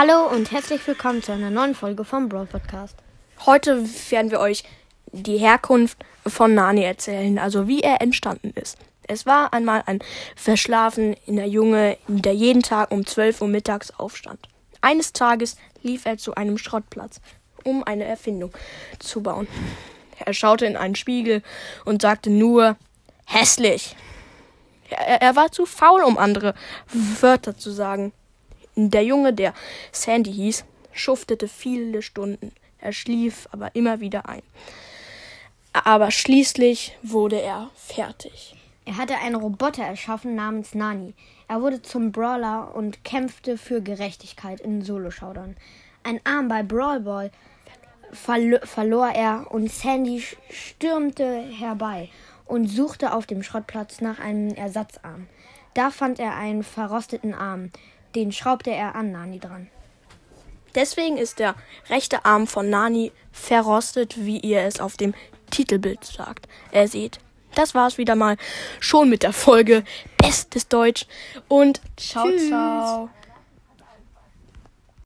Hallo und herzlich willkommen zu einer neuen Folge vom Brawl Podcast. Heute werden wir euch die Herkunft von Nani erzählen, also wie er entstanden ist. Es war einmal ein verschlafener Junge, der jeden Tag um 12 Uhr mittags aufstand. Eines Tages lief er zu einem Schrottplatz, um eine Erfindung zu bauen. Er schaute in einen Spiegel und sagte nur hässlich. Er, er war zu faul, um andere Wörter zu sagen. Der Junge, der Sandy hieß, schuftete viele Stunden. Er schlief aber immer wieder ein. Aber schließlich wurde er fertig. Er hatte einen Roboter erschaffen namens Nani. Er wurde zum Brawler und kämpfte für Gerechtigkeit in Solo-Schaudern. Ein Arm bei Brawl Ball verlo verlor er und Sandy stürmte herbei und suchte auf dem Schrottplatz nach einem Ersatzarm. Da fand er einen verrosteten Arm. Den schraubte er an Nani dran. Deswegen ist der rechte Arm von Nani verrostet, wie ihr es auf dem Titelbild sagt. Er seht. Das war's wieder mal schon mit der Folge Bestes Deutsch und ciao, Tschüss. ciao.